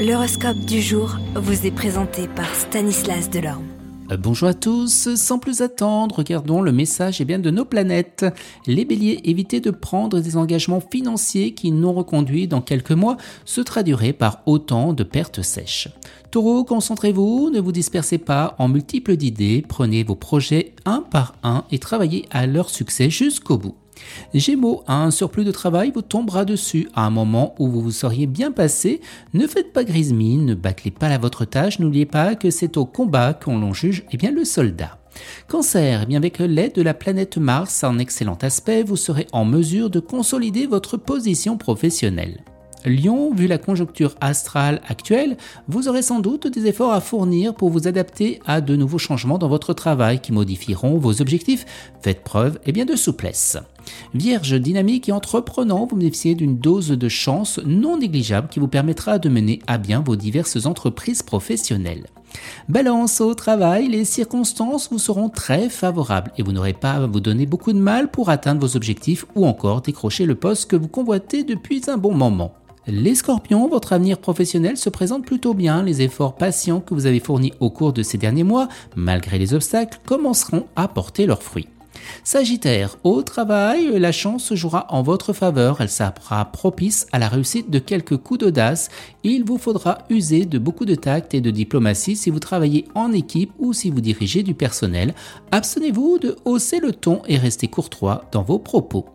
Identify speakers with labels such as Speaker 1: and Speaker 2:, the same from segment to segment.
Speaker 1: L'horoscope du jour vous est présenté par Stanislas Delorme.
Speaker 2: Euh, bonjour à tous, sans plus attendre, regardons le message eh bien, de nos planètes. Les béliers, évitez de prendre des engagements financiers qui, non reconduits dans quelques mois, se traduiraient par autant de pertes sèches. Taureau, concentrez-vous, ne vous dispersez pas en multiples d'idées, prenez vos projets un par un et travaillez à leur succès jusqu'au bout. Gémeaux, un surplus de travail vous tombera dessus à un moment où vous vous seriez bien passé. Ne faites pas grise mine, ne bâclez pas à votre tâche, n'oubliez pas que c'est au combat qu'on l'on juge eh bien, le soldat. Cancer, eh bien avec l'aide de la planète Mars en excellent aspect, vous serez en mesure de consolider votre position professionnelle. Lion, vu la conjoncture astrale actuelle, vous aurez sans doute des efforts à fournir pour vous adapter à de nouveaux changements dans votre travail qui modifieront vos objectifs. Faites preuve eh de souplesse. Vierge, dynamique et entreprenant, vous bénéficiez d'une dose de chance non négligeable qui vous permettra de mener à bien vos diverses entreprises professionnelles. Balance au travail, les circonstances vous seront très favorables et vous n'aurez pas à vous donner beaucoup de mal pour atteindre vos objectifs ou encore décrocher le poste que vous convoitez depuis un bon moment. Les scorpions, votre avenir professionnel se présente plutôt bien. Les efforts patients que vous avez fournis au cours de ces derniers mois, malgré les obstacles, commenceront à porter leurs fruits. Sagittaire, au travail, la chance jouera en votre faveur, elle sera propice à la réussite de quelques coups d'audace. Il vous faudra user de beaucoup de tact et de diplomatie si vous travaillez en équipe ou si vous dirigez du personnel. Abstenez-vous de hausser le ton et restez courtois dans vos propos.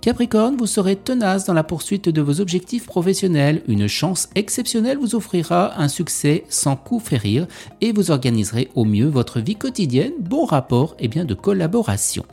Speaker 2: Capricorne, vous serez tenace dans la poursuite de vos objectifs professionnels. Une chance exceptionnelle vous offrira un succès sans coup férir et vous organiserez au mieux votre vie quotidienne, bon rapport et bien de collaboration.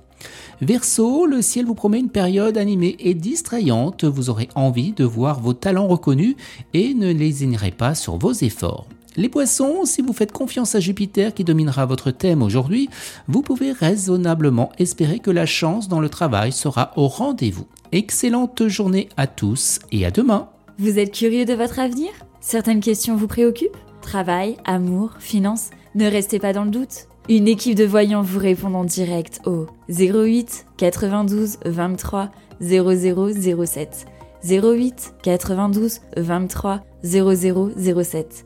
Speaker 2: Verseau, le ciel vous promet une période animée et distrayante. Vous aurez envie de voir vos talents reconnus et ne lésinerez pas sur vos efforts. Les poissons, si vous faites confiance à Jupiter qui dominera votre thème aujourd'hui, vous pouvez raisonnablement espérer que la chance dans le travail sera au rendez-vous. Excellente journée à tous et à demain.
Speaker 3: Vous êtes curieux de votre avenir? Certaines questions vous préoccupent? Travail, amour, finances Ne restez pas dans le doute. Une équipe de voyants vous répond en direct au 08 92 23 0007. 08 92 23 0007.